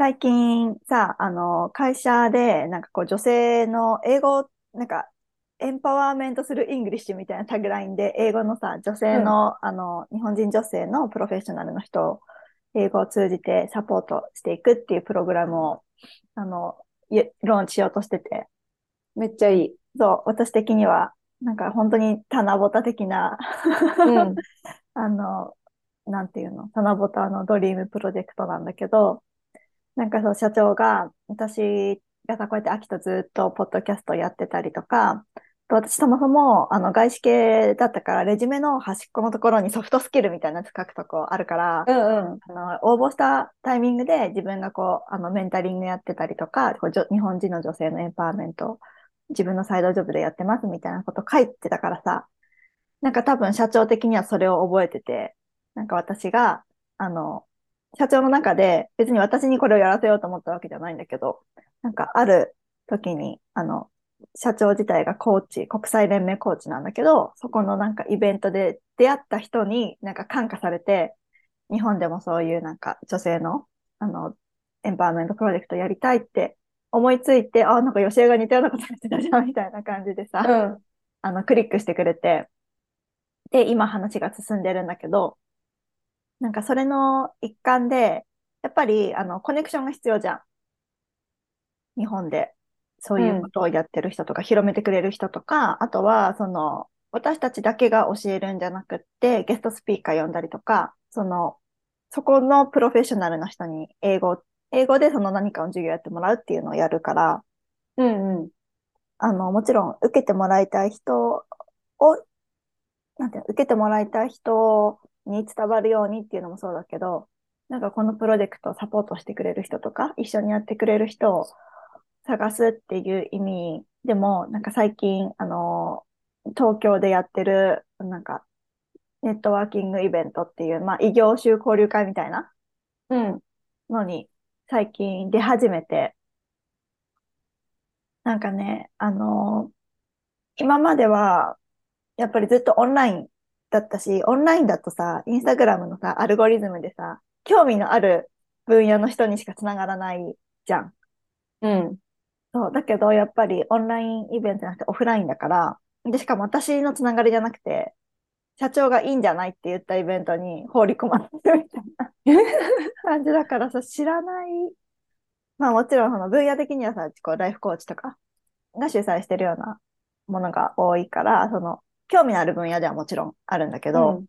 最近さ、あの、会社で、なんかこう、女性の英語、なんか、エンパワーメントする English みたいなタグラインで、英語のさ、女性うん。の、あの、日本人女性のプロフェッショナルの人を、英語を通じてサポートしていくっていうプログラムを、あの、いローンチしようとしてて、めっちゃいい。そう、私的には、なんか本当に棚ぼた的なうん。あの、なんていうの、棚ぼたのドリームプロジェクトなんだけど、なんかそう、社長が、私がさ、こうやって秋とずっとポッドキャストやってたりとか、と私そもそも、あの、外資系だったから、レジュメの端っこのところにソフトスキルみたいなやつ書くとこあるから、うんうん。あの、応募したタイミングで自分がこう、あの、メンタリングやってたりとか、こう日本人の女性のエンパワーメントを自分のサイドジョブでやってますみたいなこと書いてたからさ、なんか多分社長的にはそれを覚えてて、なんか私が、あの、社長の中で別に私にこれをやらせようと思ったわけじゃないんだけど、なんかある時に、あの、社長自体がコーチ、国際連盟コーチなんだけど、そこのなんかイベントで出会った人になんか感化されて、日本でもそういうなんか女性の、あの、エンパワーメントプロジェクトやりたいって思いついて、あ、なんか吉江が似たようなことやってたじゃんみたいな感じでさ、うん。あの、クリックしてくれて、で、今話が進んでるんだけど、なんかそれの一環で、やっぱり、あの、コネクションが必要じゃん。日本で。そういうことをやってる人とか、広めてくれる人とか、あとは、その、私たちだけが教えるんじゃなくって、ゲストスピーカー呼んだりとか、その、そこのプロフェッショナルな人に英語、英語でその何かの授業やってもらうっていうのをやるから、うんうん。あの、もちろん受けてもらいたい人を、なんていうの、受けてもらいたい人に伝わるようにっていうのもそうだけど、なんかこのプロジェクトをサポートしてくれる人とか、一緒にやってくれる人を探すっていう意味でも、なんか最近、あの、東京でやってる、なんか、ネットワーキングイベントっていう、まあ、異業種交流会みたいなうん。のに最近出始めて、なんかね、あの、今までは、やっぱりずっとオンラインだったし、オンラインだとさ、インスタグラムのさ、アルゴリズムでさ、興味のある分野の人にしかつながらないじゃん。うん。そう、だけど、やっぱりオンラインイベントじゃなくてオフラインだから、で、しかも私のつながりじゃなくて、社長がいいんじゃないって言ったイベントに放り込まれるみたいな 感じだからさ、知らない。まあもちろん、その分野的にはさ、こう、ライフコーチとかが主催してるようなものが多いから、その、興味のある分野ではもちろんあるんだけど、うん。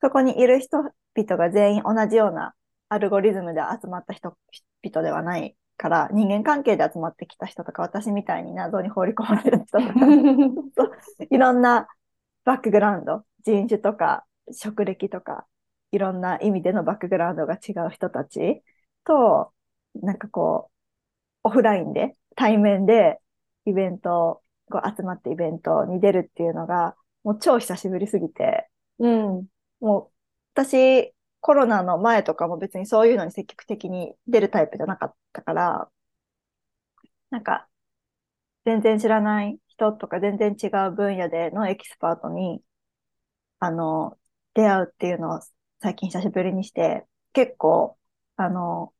そこにいる人々が全員同じようなアルゴリズムで集まった人々ではないから、人間関係で集まってきた人とか、私みたいに謎に放り込まれる人とか、いろんなバックグラウンド、人種とか職歴とか、いろんな意味でのバックグラウンドが違う人たちと、なんかこう、オフラインで、対面でイベント、こう集まってイベントに出るっていうのが、もう超久しぶりすぎて、うん。もう私、コロナの前とかも別にそういうのに積極的に出るタイプじゃなかったから、なんか、全然知らない人とか全然違う分野でのエキスパートに、あの、出会うっていうのを最近久しぶりにして、結構、あの、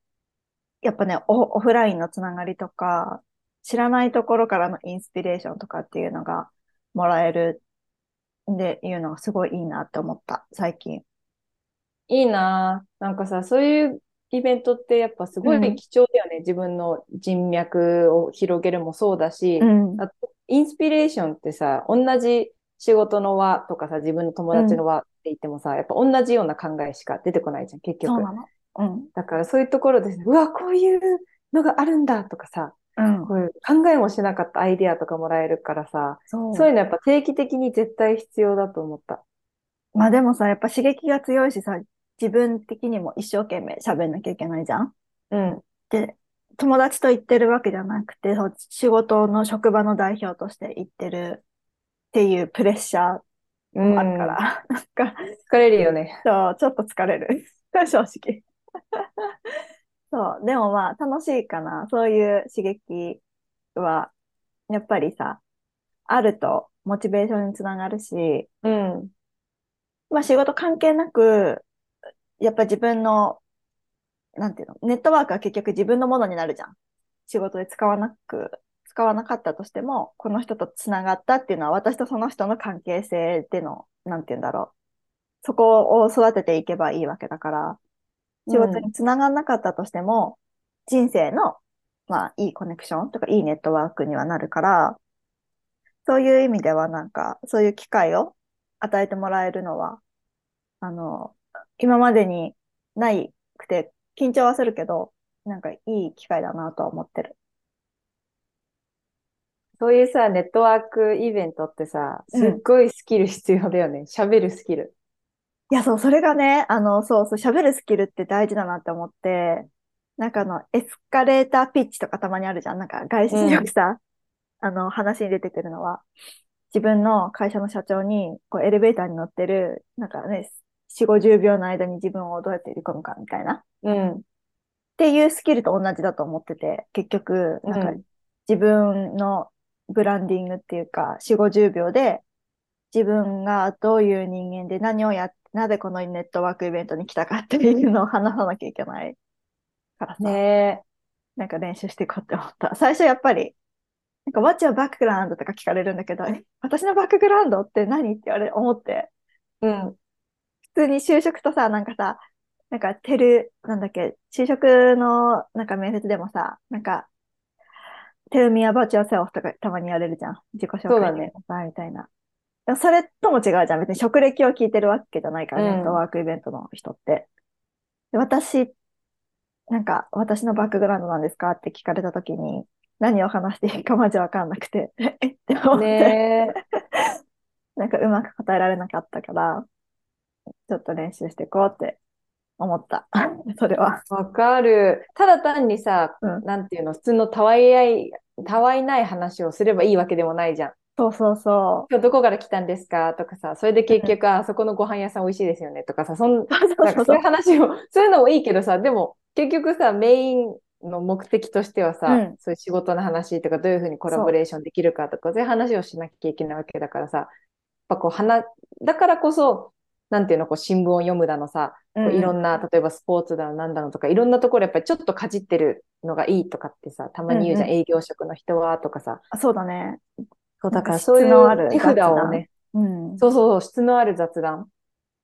やっぱね、オ、オフラインのつながりとか、知らないところからのインスピレーションとかっていうのがもらえるでいうのがすごいいいなって思った、最近。いいなぁ。なんかさ、そういうイベントってやっぱすごうんい貴重だよね。自分の人脈を広げるもそうだし、うん。あとインスピレーションってさ、同じ仕事の輪とかさ、自分の友達の輪って言ってもさ、やっぱ同じような考えしか出てこないじゃん、結局。そうなの。うん。だからそういうところですね、うわ、こういうのがあるんだとかさ、うん。こういう考えもしなかったアイデアとかもらえるからさ、そう。そういうのやっぱ定期的に絶対必要だと思った。まあでもさ、やっぱ刺激が強いしさ、自分的にも一生懸命喋んなきゃいけないじゃん？うん。で、友達と言ってるわけじゃなくて、そう仕事の職場の代表として言ってるっていうプレッシャーうん。もあるから、なんか、疲れるよね。そう、ちょっと疲れる。正直。そう、でもまあ楽しいかな。そういう刺激は、やっぱりさ、あるとモチベーションにつながるし、うん。まあ仕事関係なく、やっぱ自分のなんていうの、ネットワークは結局自分のものになるじゃん。仕事で使わなく、使わなかったとしても、この人と繋がったっていうのは私とその人の関係性での、なんて言うんだろう。そこを育てていけばいいわけだから、仕事に繋がんなかったとしても、人生の、まあ、いいコネクションとか、いいネットワークにはなるから、そういう意味ではなんか、そういう機会を与えてもらえるのは、あの、今までにないくて、緊張はするけど、なんかいい機会だなとは思ってる。そういうさ、ネットワークイベントってさ、すっごいスキル必要だよね。喋、るスキル。いや、そう、それがね、あの、そうそう、喋るスキルって大事だなって思って、なんかあの、エスカレーターピッチとかたまにあるじゃん。なんか外資によくさ、あの、話に出てくるのは、自分の会社の社長に、こう、エレベーターに乗ってる、なんかね、4、50秒の間に自分をどうやって入れ込むかみたいな。っうん。ていうスキルと同じだと思ってて、結局、なんかうん自分のブランディングっていうか、4、50秒で自分がどういう人間で何をやって、なぜこのネットワークイベントに来たかっていうのを話さなきゃいけないからさ、ねなんか練習していこうって思った。最初やっぱり、なんか What's your background? とか聞かれるんだけど、え私のバックグラウンドって何？って言われ、思って、え。うん。普通に就職とさ、なんかさ、なんかテル、なんだっけ、就職のなんか面接でもさ、なんか、tell me about yourself とかたまに言われるじゃん。自己紹介してくださいみたいな。それとも違うじゃん。別に職歴を聞いてるわけじゃないから、うんネットワークイベントの人って。で私、なんか、私のバックグラウンドなんですかって聞かれたときに、何を話していいかマジわかんなくて、えって思って。なんかうまく答えられなかったから、ちょっと練習していこうって思った。それは。わかる。ただ単にさ、うんなんていうの、普通のたわいあい、たわいない話をすればいいわけでもないじゃん。そうそうそ今日どこから来たんですか？とかさ、それで結局、あそこのご飯屋さん美味しいですよね。とかさ、そん、なんかそういう。話を、そういうのもいいけどさ、でも結局さ、メインの目的としてはさ、うん。そういう仕事の話とか、どういうふうにコラボレーションできるかとか、そう。いう話をしなきゃいけないわけだからさ、やっぱこう、話、だからこそ、なんていうの、こう、新聞を読むだのさ、こういろんな、例えばスポーツだの、なんだのとか、いろんなところやっぱりちょっとかじってるのがいいとかってさ、たまに言うじゃん、うん。営業職の人はとかさ。あそうだね。そう、だからそうい質のあるう手札をね、うん。そうそうそう、質のある雑談っ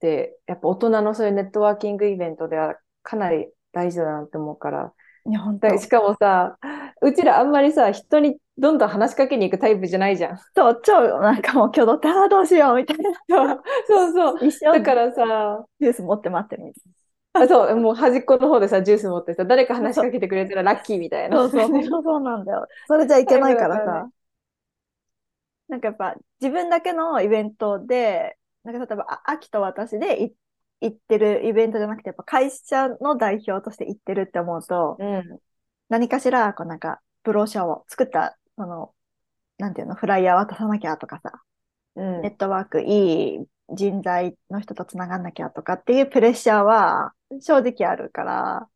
て、やっぱ大人のそういうネットワーキングイベントではかなり大事だなって思うから。いや、本当だしかもさ、うちらあんまりさ、人にどんどん話しかけに行くタイプじゃないじゃん。そう、超、なんかもう挙動って、ああ、どうしよう、みたいな。そうそう。一緒だからさ、ジュース持って待ってるみたいあそう、もう端っこの方でさ、ジュース持ってさ、誰か話しかけてくれたらラッキーみたいな。な。そうそう、そうなんだよ。それじゃいけないからさ。なんかやっぱ、自分だけのイベントで、なんか例えば、あ秋と私でい行ってるイベントじゃなくて、やっぱ会社の代表として行ってるって思うと、うん。何かしら、こうなんか、ブローシャーを作った、その、なんていうの、フライヤー渡さなきゃとかさ、うんネットワーク、いい人材の人とつながんなきゃとかっていうプレッシャーは正直あるから、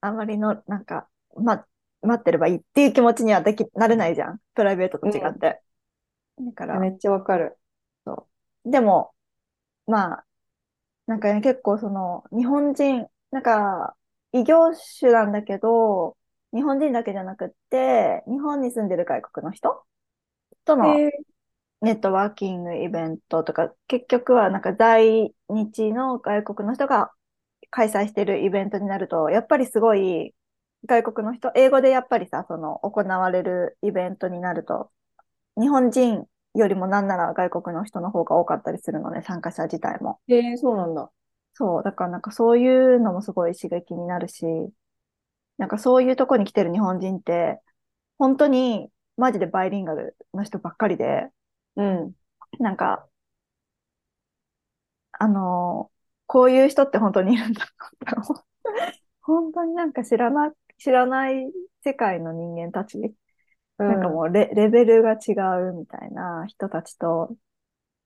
あんまりの、なんか、ま、待ってればいいっていう気持ちにはでき、なれないじゃん。プライベートと違って。だから、めっちゃわかる。でも、まあ、なんかね、結構その、日本人、なんか、異業種なんだけど、日本人だけじゃなくって、日本に住んでる外国の人とのへネットワーキングイベントとか、結局はなんか在日の外国の人が開催してるイベントになると、やっぱりすごい外国の人、英語でやっぱりさ、その行われるイベントになると、日本人よりもなんなら外国の人の方が多かったりするのね、参加者自体も。え、へえそうなんだ。そう、だからなんかそういうのもすごい刺激になるし、なんかそういうとこに来てる日本人って、本当にマジでバイリンガルの人ばっかりで、うん。なんか、あのこういう人って本当にいるんだなって思う本当になんか知らな、知らない世界の人間たち、なんかもうレ、レベルが違うみたいな人たちと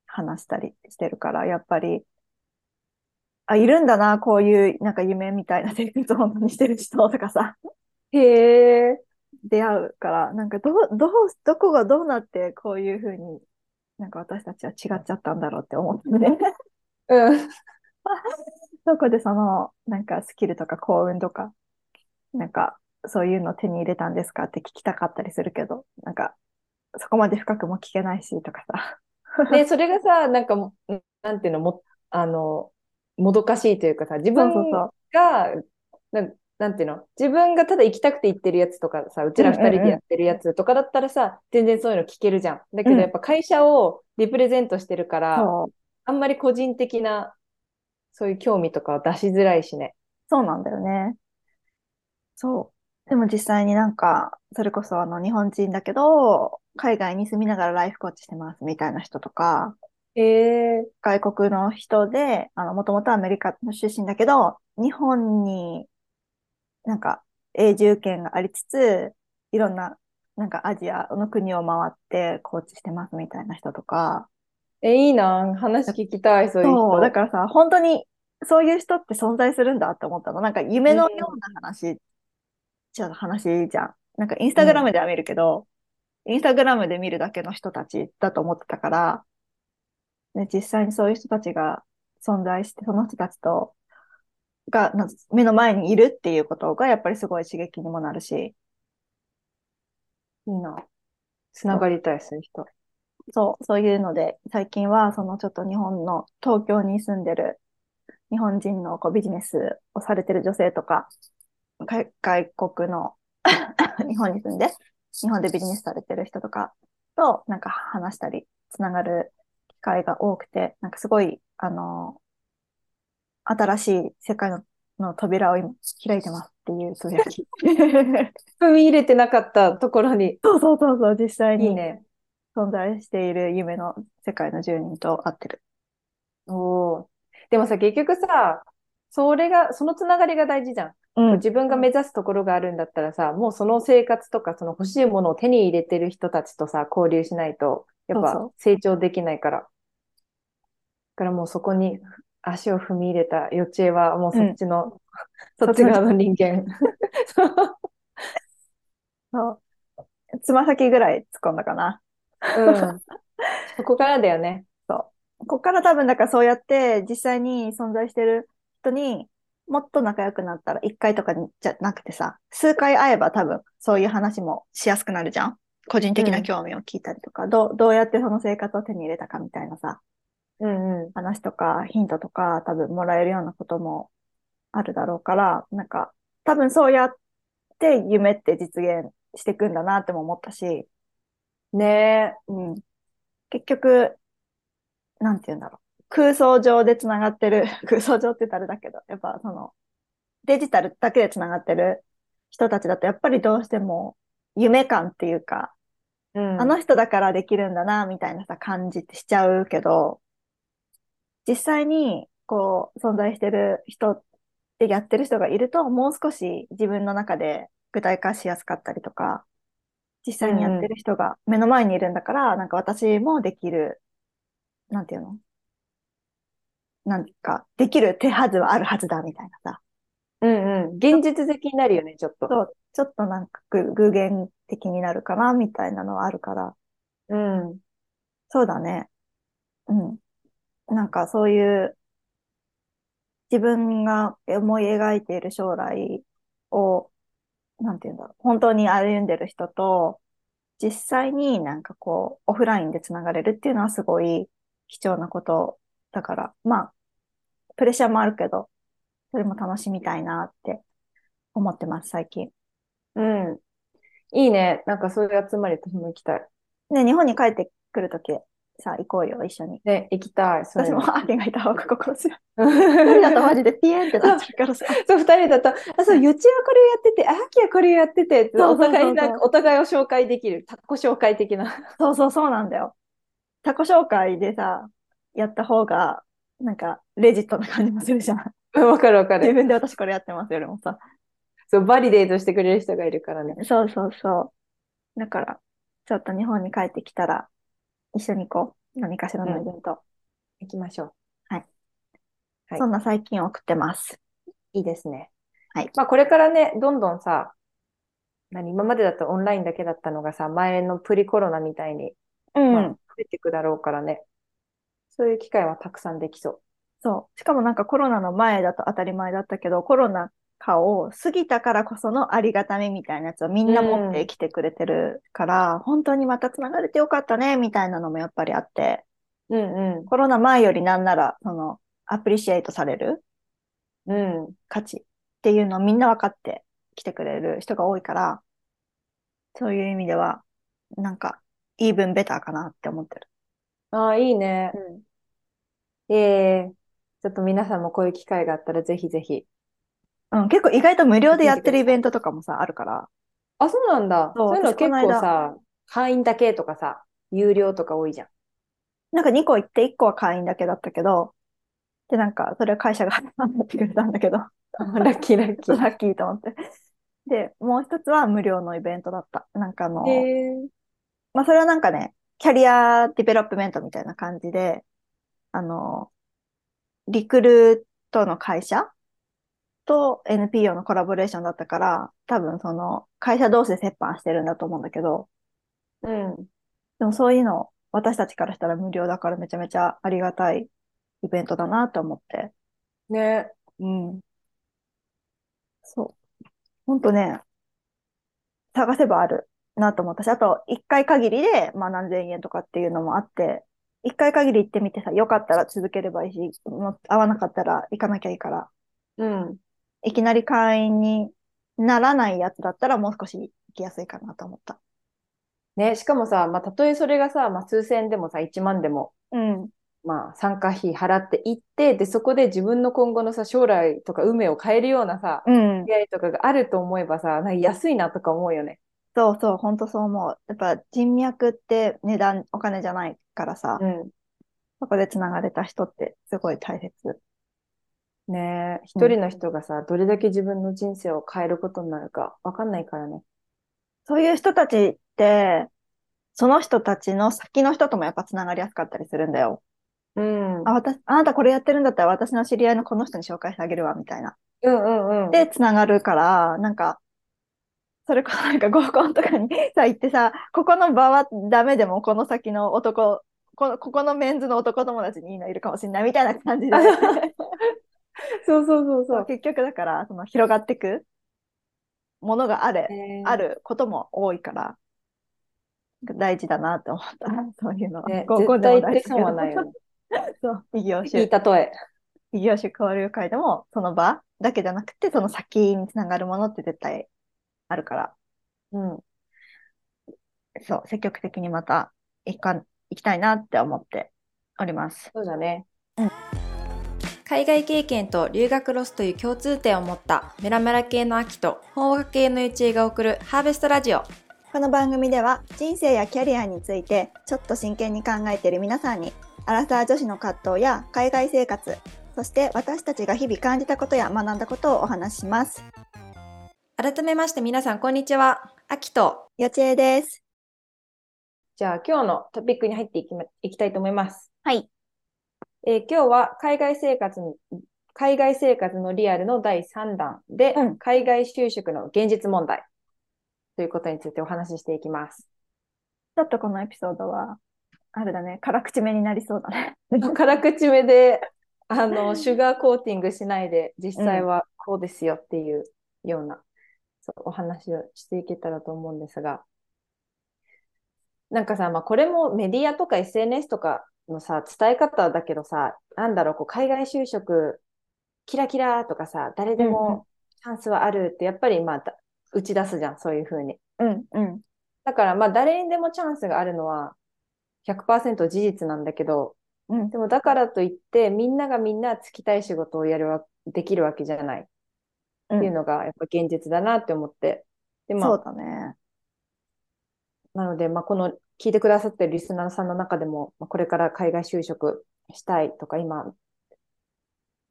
話したりしてるから、やっぱり、あ、いるんだな、こういうなんか夢みたいな生活を本当にしてる人とかさ、へえ。出会うから、なんかどう、どう、どこがどうなってこういうふうに、なんか私たちは違っちゃったんだろうって思ってね。うん。どこでその、なんかスキルとか幸運とか、なんかそういうの手に入れたんですか？って聞きたかったりするけど、なんかそこまで深くも聞けないしとかさ。で、それがさ、なんかも、なんていうの、も、あの、もどかしいというかさ、自分そうそうそうが、ななんていうの、自分がただ行きたくて行ってるやつとかさ、うちら二人でやってるやつとかだったらさ、全然そういうの聞けるじゃん。だけうんどやっぱ会社をリプレゼントしてるから、そう、あんまり個人的な、そういう興味とかは出しづらいしね。そうなんだよね。そう。でも実際になんか、それこそあの日本人だけど、海外に住みながらライフコーチしてますみたいな人とか、へえ外国の人で、あの、もともとアメリカの出身だけど、日本になんか永住権がありつつ、いろんな、なんかアジアの国を回ってコーチしてますみたいな人とか、え、いいな。話聞きたい、そういう人。そう、だからさ、本当にそういう人って存在するんだって思ったの。なんか夢のような話、じゃあ話じゃん。なんかインスタグラムでは見るけど、インスタグラムで見るだけの人たちだと思ってたから、で実際にそういう人たちが存在して、その人たちと、が目の前にいるっていうことがやっぱりすごい刺激にもなるし、いいな。つながりたい、そういう人。そう、そういうので、最近は、そのちょっと日本の、東京に住んでる日本人のこうビジネスをされてる女性とか、外外国の 日本に住んで、日本でビジネスされてる人とかと、なんか話したり、つながる機会が多くて、なんかすごい、あの、新しい世界のの扉を今開いてますっていうつぶやき。踏み入れてなかったところに。そうそうそうそう、実際にいいね。存在している夢の世界の住人と会ってる。おーでもさ、結局さ、それが、そのつながりが大事じゃん。うん自分が目指すところがあるんだったらさ、もうその生活とか、その欲しいものを手に入れてる人たちとさ、交流しないと、やっぱそうそう成長できないから。だからもうそこに足を踏み入れた予知恵は、もうそっちの、そっち側の人間。そう。つま先ぐらい突っ込んだかな。うん。そこからだよね。ここから多分、だからそうやって実際に存在してる人にもっと仲良くなったら、一回とかじゃなくてさ、数回会えば多分そういう話もしやすくなるじゃん？個人的な興味を聞いたりとか、どう、どうやってその生活を手に入れたかみたいなさ、うんうん。話とかヒントとか多分もらえるようなこともあるだろうから、なんか多分そうやって夢って実現していくんだなっても思ったし、ねうん。結局、なんて言うんだろう。空想上で繋がってる、空想上って言ったらあれだけど、やっぱその、デジタルだけで繋がってる人たちだと、やっぱりどうしても夢感っていうか、え。うん。あの人だからできるんだな、みたいなさ、感じってしちゃうけど、実際に、こう、存在してる人でやってる人がいると、もう少し自分の中で具体化しやすかったりとか、実際にやってる人が目の前にいるんだから、なんか私もできる、なんていうの？なんか、できる手はずはあるはずだ、みたいなさ。うんうん。現実的になるよね、ちょっと。そう、ちょっとなんかぐ偶現的になるかな、みたいなのはあるから、うん。そうだね。うん。なんかそういう自分が思い描いている将来を、なんていうんだろう、本当に歩んでる人と、実際になんかこう、オフラインでつながれるっていうのはすごい貴重なことだから、まあ、プレッシャーもあるけど、それも楽しみたいなって思ってます、最近。うん。いいね。なんかそういう集まり私も行きたい。ね、日本に帰ってくるとき、さあ行こうよ、一緒に。ね、行きたい。そ私も、アキがいた方が心強い。一人だとマジでピエンってなっちゃうからさ。そう、二人だと、あ、そう、ゆちはこれをやってて、あきはこれをやってて、お互いなんか、お互いを紹介できる、タコ紹介的な。そうそうそうなんだよ。タコ紹介でさ、やった方が、なんか、レジットな感じもするじゃん。う んわかるわかる。自分で私これやってますよりもさ。そう、バリデートしてくれる人がいるからね。そうそうそう。だから、ちょっと日本に帰ってきたら、一緒に行こう。何かしらのイベント。行きましょう。はいそんな最近送ってます。いいですね。はいまあ、これからね、どんどんさ、何、今までだとオンラインだけだったのがさ、前のプリコロナみたいに、うん。まあ、増えていくだろうからね。そういう機会はたくさんできそう。そう。しかもなんかコロナの前だと当たり前だったけど、コロナ禍を過ぎたからこそのありがたみみたいなやつをみんな持ってきてくれてるから、本当にまた繋がれてよかったね、みたいなのもやっぱりあって、うんうコロナ前よりなんなら、その、アプリシエイトされるん。うん。価値っていうのをみんな分かってきてくれる人が多いから、そういう意味では、なんか、イーブンベターかなって思ってる。ああ、いいね。ええちょっと皆さんもこういう機会があったらぜひぜひ。うん、結構意外と無料でやってるイベントとかもさ、あるから。あ、そうなんだ。そうそういうの結私この間構さ、会員だけとかさ、有料とか多いじゃん。なんか2個行って1個は会員だけだったけど、で、なんか、それは会社が払ってくれたんだけど、ラッキーラッキー。ラッキーと思って。で、もう一つは無料のイベントだった。なんかあの、へえ。まあ、それはなんかね、 career development みたいな感じで、あの、リクルートの会社と NPO のコラボレーションだったから、多分その会社同士で折半してるんだと思うんだけど、うん。でもそういうの私たちからしたら無料だからめちゃめちゃありがたいイベントだなと思って。ね。うん。そう。ほんとね、探せばあるなと思ったし、あと、一回限りで、まあ何千円とかっていうのもあって、一回限り行ってみてさ、よかったら続ければいいし、もう合わなかったら行かなきゃいいから、うん。いきなり会員にならないやつだったらもう少し行きやすいかなと思った。ね、しかもさ、まあ、たとえそれがさ、まあ、数千でもさ、1万でも、うん。まあ、参加費払っていって、で、そこで自分の今後のさ、将来とか運命を変えるようなさ、うん。出会いとかがあると思えばさ、なんか安いなとか思うよね。そうそう、ほんとそう思う。やっぱ人脈って値段、お金じゃないからさ、うん。そこで繋がれた人ってすごい大切。ねえ、一人の人がさ、どれだけ自分の人生を変えることになるかわかんないからね。そういう人たちって、その人たちの先の人ともやっぱつながりやすかったりするんだよ。うん。あ、私、あなたこれやってるんだったら私の知り合いのこの人に紹介してあげるわ、みたいな。うんうんうん。で、つながるから、なんか、それこそなんか合コンとかにさ、行ってさ、ここの場はダメでもこの先の男、この、ここのメンズの男友達にいいのいるかもしれないみたいな感じで。そうそうそうそう。結局だから、その広がっていくものがあれ、ねあることも多いから、大事だなって思った。そういうのは。ね、合コンでも大事だないよね。そう、異業いい種、例え。異業種交流会でも、その場だけじゃなくて、その先につながるものって絶対あるから、うん。そう、積極的にまた行かん、行きたいなって思っております。そうだね。海外経験と留学ロスという共通点を持ったメラメラ系の秋と法学系のゆちえが送るハーベストラジオ。この番組では人生やキャリアについてちょっと真剣に考えている皆さんにアラサー女子の葛藤や海外生活そして私たちが日々感じたことや学んだことをお話しします。改めまして皆さんこんにちは。秋とよちえです。じゃあ今日のトピックに入っていきま、いきたいと思います。はい。えー今日は海外生活に、海外生活のリアルの第3弾で、うん海外就職の現実問題ということについてお話ししていきます。ちょっとこのエピソードは、あれだね、辛口めになりそうだね。辛口目で、あの、シュガーコーティングしないで、実際はこうですよっていうような、お話をしていけたらと思うんですが、なんかさ、まあ、これもメディアとか SNS とかのさ、伝え方だけどさ、なんだろう、こう、海外就職、キラキラとかさ、誰でもチャンスはあるって、やっぱりまあ、だ打ち出すじゃん、そういうふうに。うん、うん、だからまあ、誰にでもチャンスがあるのは100%事実なんだけど、うん。でもだからといって、みんながみんな就きたい仕事をやるわ、できるわけじゃないっていうのがやっぱ現実だなって思って。で、まあ、そうだね。なので、まあ、この聞いてくださってるリスナーさんの中でも、まあ、これから海外就職したいとか、今、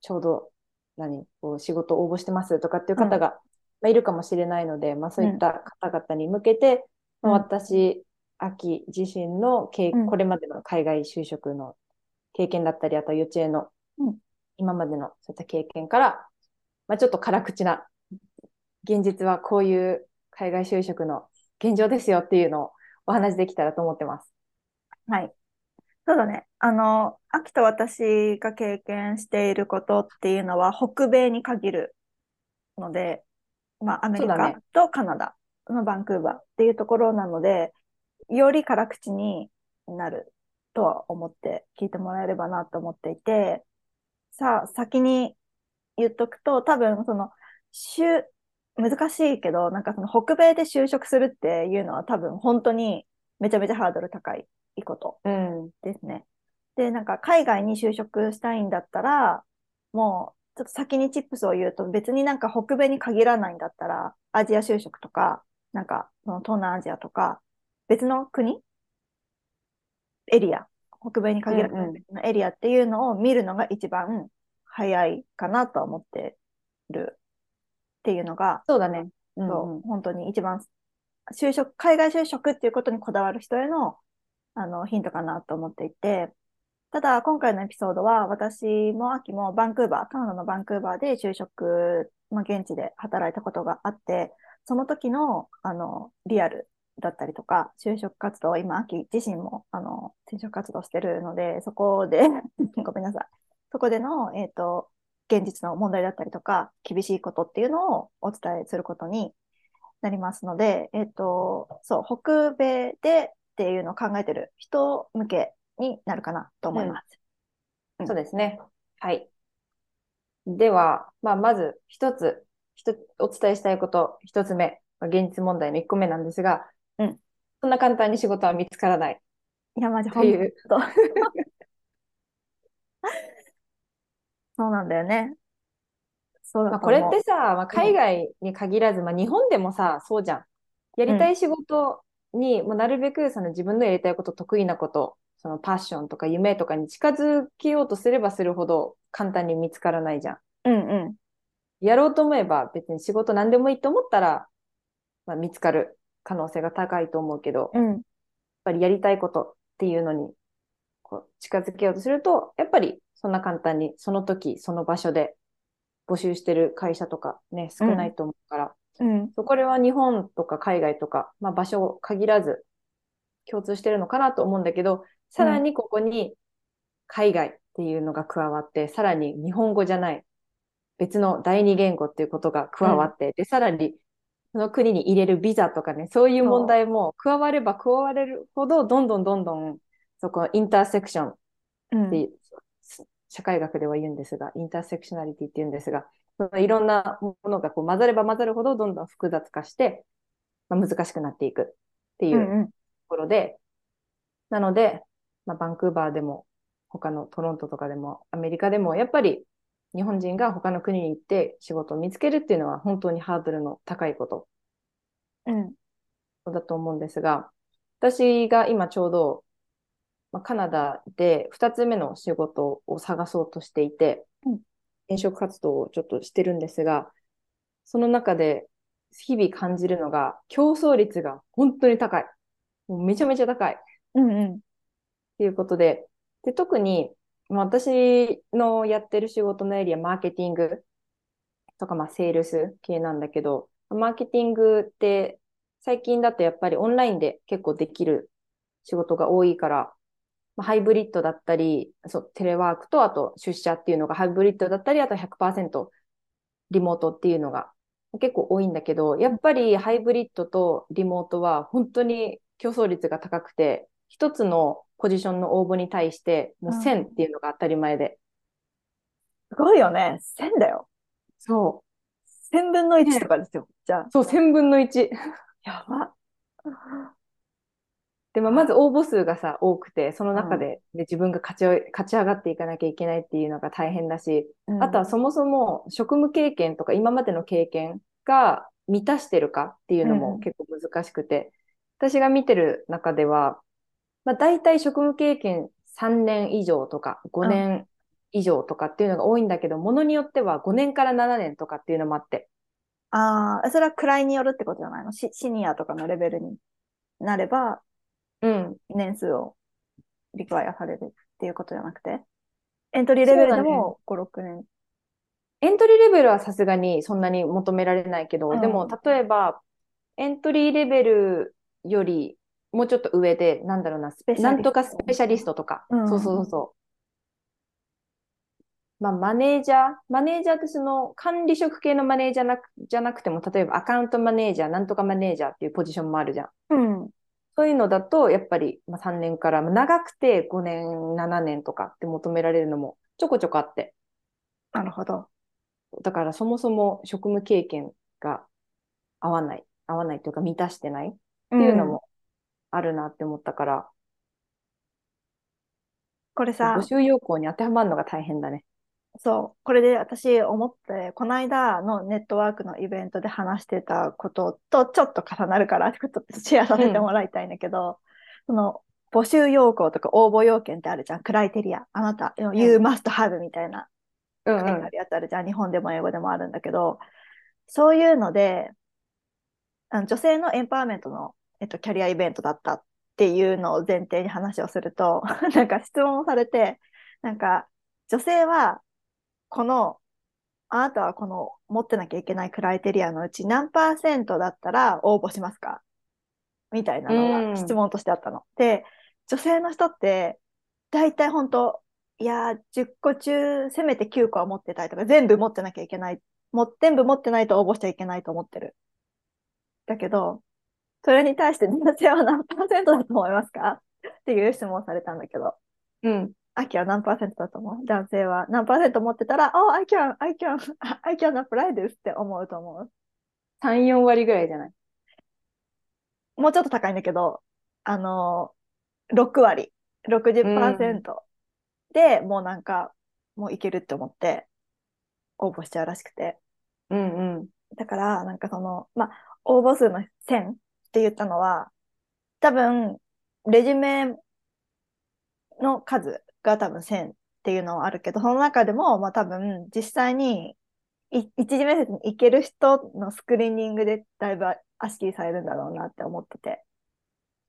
ちょうど、何、こう仕事応募してますとかっていう方が、まあ、いるかもしれないので、まあ、そういった方々に向けて、ま私、秋自身の経、うん。これまでの海外就職の経験だったり、あとは幼稚園のうん。今までのそういった経験から、まあ、ちょっと辛口な、現実はこういう海外就職の現状ですよっていうのをお話できたらと思ってます。はい。そうだね。あの、秋と私が経験していることっていうのは北米に限るので、まあアメリカとカナダのバンクーバーっていうところなので、より辛口になるとは思って聞いてもらえればなと思っていて、さあ先に言っとくと、多分その、就難しいけど、なんかその北米で就職するっていうのは多分本当にめちゃめちゃハードル高いことうん。ですね。で、なんか海外に就職したいんだったら、もうちょっと先にチップスを言うと別になんか北米に限らないんだったら、アジア就職とか、なんかその東南アジアとか、別の国？エリア、北米に限らうんうんない別のエリアっていうのを見るのが一番早いかなとは思ってるっていうのが、そうだね。うんそう、本当に一番、就職、海外就職っていうことにこだわる人への、あの、ヒントかなと思っていて、ただ、今回のエピソードは、私も秋もバンクーバー、カナダのバンクーバーで就職、まあ、現地で働いたことがあって、その時の、あの、リアルだったりとか、就職活動、今、秋自身も、あの、就職活動してるので、そこで、ごめんなさい。そこでの、えっ、と、現実の問題だったりとか、厳しいことっていうのをお伝えすることになりますので、えっ、と、そう、北米でっていうのを考えてる人向けになるかなと思います。うんそうですね。はい。では、まあ、まず一つ、一つお伝えしたいこと、一つ目、まあ現実問題の一個目なんですが、うんそんな簡単に仕事は見つからない。いや、マジ、というほんと。そうなんだよね。そうだまあ、これと思う。ってさ、まあ、海外に限らず、まあ、日本でもさ、そうじゃん。やりたい仕事に、もうなるべくその自分のやりたいこと、得意なこと、そのパッションとか夢とかに近づけようとすればするほど簡単に見つからないじゃん。うんうん。やろうと思えば別に仕事何でもいいと思ったら、まあ、見つかる可能性が高いと思うけど、やっうん。ぱりやりたいことっていうのにこう近づけようとすると、やっぱりそんな簡単にその時、その場所で募集してる会社とかね、少ないと思うから、うん。そうこれは日本とか海外とか、まあ、場所を限らず共通してるのかなと思うんだけど、さらにここに海外っていうのが加わって、さらに日本語じゃない別の第二言語っていうことが加わって、で、さらにその国に入れるビザとかね、そういう問題も加われば加われるほど、どんどんどんどん、そこインターセクションっうん。て社会学では言うんですが、インターセクショナリティって言うんですが、そのいろんなものがこう混ざれば混ざるほどどんどん複雑化して、まあ、難しくなっていくっていううんうん。ところで、なので、まあ、バンクーバーでも、他のトロントとかでも、アメリカでも、やっぱり日本人が他の国に行って仕事を見つけるっていうのは本当にハードルの高いことうん。だと思うんですが、私が今ちょうど、まあ、カナダで2つ目の仕事を探そうとしていて、うん転職活動をちょっとしてるんですが、その中で日々感じるのが競争率が本当に高い。もうめちゃめちゃ高い。うんうん。っていうことで、で特に、まあ、私のやってる仕事のエリア、マーケティングとか、まあ、セールス系なんだけど、マーケティングって最近だとやっぱりオンラインで結構できる仕事が多いから、まあ、ハイブリッドだったり、そう、テレワークとあと出社っていうのがハイブリッドだったり、あと100%リモートっていうのが結構多いんだけど、やっぱりハイブリッドとリモートは本当に競争率が高くて、一つのポジションの応募に対して、もう1000っていうのが当たり前で。すごいよね。1000だよ。そう。1000分の1とかですよ。じゃあ。そう、1000分の1。やば。で、まあ、まず応募数がさ、多くて、その中で,、で自分が勝ち上勝ち上がっていかなきゃいけないっていうのが大変だし、あとはそもそも職務経験とか今までの経験が満たしてるかっていうのうんうん。も結構難しくて、私が見てる中では、まあ、大体職務経験3年以上とか5年以上とかっていうのが多いんだけど、ものによっては5年から7年とかっていうのもあって、ああ、それは位によるってことじゃないの？シシニアとかのレベルになれば、うん、年数をリクワイアされるっていうことじゃなくて、エントリーレベルでも5、6年。エントリーレベルはさすがにそんなに求められないけど、うんでも例えば、エントリーレベルよりもうちょっと上で、なんだろうな、ペシャリストなんとかスペシャリストとか。うんそうそうそうそう。まあ、マネージャー、マネージャーってその管理職系のマネージャーなくじゃなくても、例えばアカウントマネージャー、なんとかマネージャーっていうポジションもあるじゃん。うん。そういうのだと、やっぱり、まあ、3年から、まあ長くて5年、7年とかって求められるのもちょこちょこあって。なるほど。だからそもそも職務経験が合わない、合わないというか満たしてないっていうのもあるなって思ったから、これさ募、集要項に当てはまるのが大変だね。そう、これで私思って、この間のネットワークのイベントで話してたこととちょっと重なるから、ちょっとシェアさせてもらいたいんだけど、その募集要項とか応募要件ってあるじゃん、クライテリア。あなた、You must have みたいなうん書いてあるやつあるじゃん、日本でも英語でもあるんだけど、そういうので、あの女性のエンパワーメントの、えっと、キャリアイベントだったっていうのを前提に話をすると、なんか質問をされて、なんか女性はこの、あなたはこの持ってなきゃいけないクライテリアのうち何パーセントだったら応募しますか？みたいなのうんが質問としてあったの。で、女性の人って、大体本当いやー、10個中、せめて9個は持ってたいとか、全部持ってなきゃいけない。も全部持ってないと応募しちゃいけないと思ってる。だけど、それに対して男性は何パーセントだと思いますか？っていう質問をされたんだけど、うん。アキは何パーセントだと思う？男性は何パーセント持ってたら、Oh, I can, I can, I can apply this って思うと思う。3、4割ぐらいじゃない？もうちょっと高いんだけど、あのー、6割、60%でもうなんか、もういけるって思って応募しちゃうらしくて。うんうん。だから、なんかその、まあ、応募数の1000って言ったのは、多分、レジュメの数が多分1000っていうのはあるけど、その中でも、まあ多分、実際に、い一次面接に行ける人のスクリーニングでだいぶ足切りされるんだろうなって思ってて。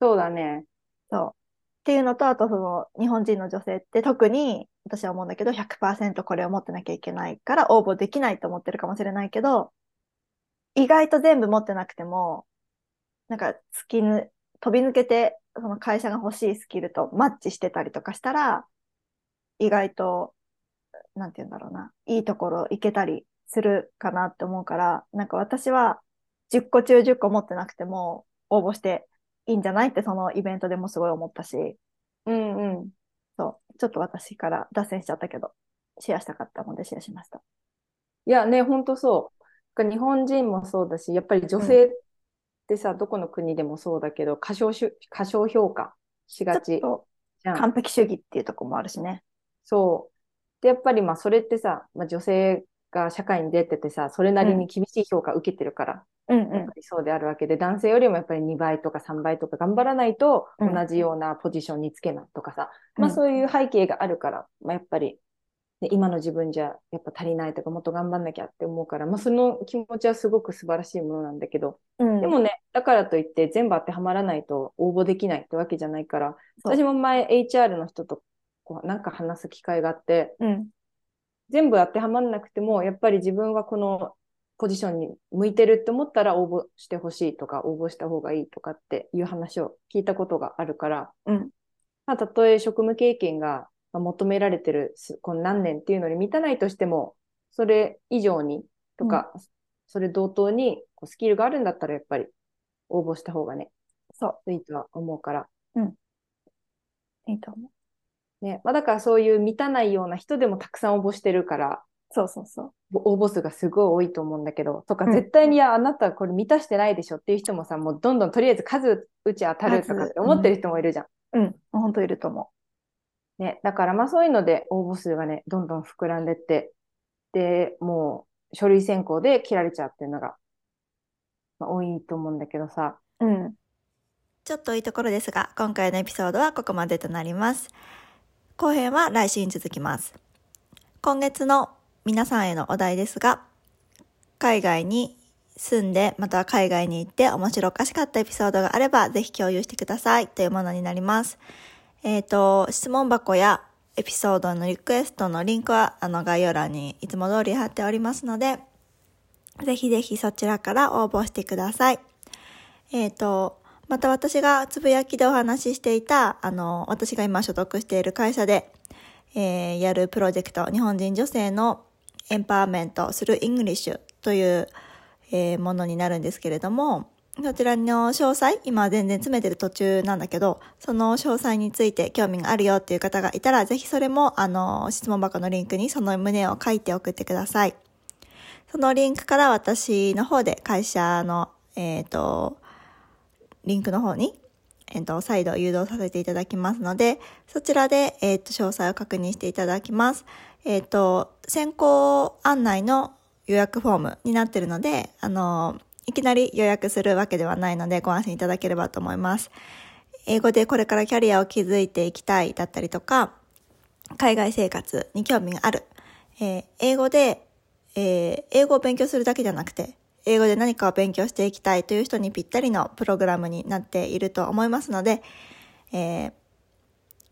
そうだね。そう。っていうのと、あとその、日本人の女性って特に、私は思うんだけど、100%これを持ってなきゃいけないから応募できないと思ってるかもしれないけど、意外と全部持ってなくても、なんか、突きぬ、飛び抜けて、その会社が欲しいスキルとマッチしてたりとかしたら、意外と、なんて言うんだろうな、いいところ行けたりするかなって思うから、なんか私は10個中10個持ってなくても応募していいんじゃないってそのイベントでもすごい思ったし、うんうん。そう、ちょっと私から脱線しちゃったけど、シェアしたかったのでシェアしました。いやね、ほんとそう。日本人もそうだし、やっぱり女性ってさ、どこの国でもそうだけど、過小過小評価しがちち完璧主義っていうところもあるしね。そう。で、やっぱりまあそれってさ、まあ、女性が社会に出ててさ、それなりに厳しい評価受けてるから、うんぱ。りそうであるわけで、男性よりもやっぱり2倍とか3倍とか頑張らないとうん。同じようなポジションにつけないとかさ、うん。まあそういう背景があるから、まあやっぱり、ね、今の自分じゃやっぱ足りないとかもっと頑張んなきゃって思うから、まあその気持ちはすごく素晴らしいものなんだけど、うん。でもね、だからといって全部当てはまらないと応募できないってわけじゃないから、私も前 HR の人となんか話す機会があって、うん。全部当てはまらなくても、やっぱり自分はこのポジションに向いてるって思ったら応募してほしいとか、応募した方がいいとかっていう話を聞いたことがあるから、うんまあ、たとえ職務経験がまあ求められてるすこの何年っていうのに満たないとしても、それ以上にとか、それ同等にこうスキルがあるんだったらやっぱり応募した方がね、そう。いいとは思うから。いいと思う。ね。まあだからそういう満たないような人でもたくさん応募してるから、そうそうそう。応募数がすごい多いと思うんだけど、とかうん絶対にいや、あなたこれ満たしてないでしょっていう人もさ、もうどんどんとりあえず数打ち当たるとかって思ってる人もいるじゃん。うん。本当いると思ね。だからまあそういうので応募数がね、どんどん膨らんでって、で、もう書類選考で切られちゃうっていうのが、まあ、多いと思うんだけどさ。う。うん。ちょっといいところですが、今回のエピソードはここまでとなります。後編は来週に続きます。今月の皆さんへのお題ですが、海外に住んで、または海外に行って面白おかしかったエピソードがあれば、ぜひ共有してくださいというものになります。えっ、と、質問箱やエピソードのリクエストのリンクは、あの概要欄にいつも通り貼っておりますので、ぜひぜひそちらから応募してください。えっ、と、また私がつぶやきでお話ししていた、あの、私が今所属している会社で、えー、やるプロジェクト、日本人女性のエンパワーメントする English という、えー、ものになるんですけれども、そちらの詳細、今全然詰めてる途中なんだけど、その詳細について興味があるよっていう方がいたら、ぜひそれも、あの、質問箱のリンクにその旨を書いて送ってください。そのリンクから私の方で会社の、えっ、ー、と、リンクの方に、えっ、と、再度誘導させていただきますので、そちらで、えっ、と、詳細を確認していただきます。えっ、と、先行案内の予約フォームになってるので、あの、いきなり予約するわけではないのでご安心いただければと思います。英語でこれからキャリアを築いていきたいだったりとか、海外生活に興味がある。えー、英語で、えー、英語を勉強するだけじゃなくて、英語で何かを勉強していきたいという人にぴったりのプログラムになっていると思いますので、えー、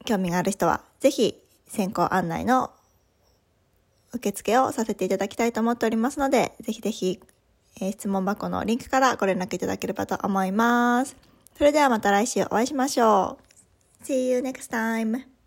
興味がある人はぜひ先行案内の受付をさせていただきたいと思っておりますので、ぜひぜひえー、質問箱のリンクからご連絡いただければと思います。それではまた来週お会いしましょう。See you next time!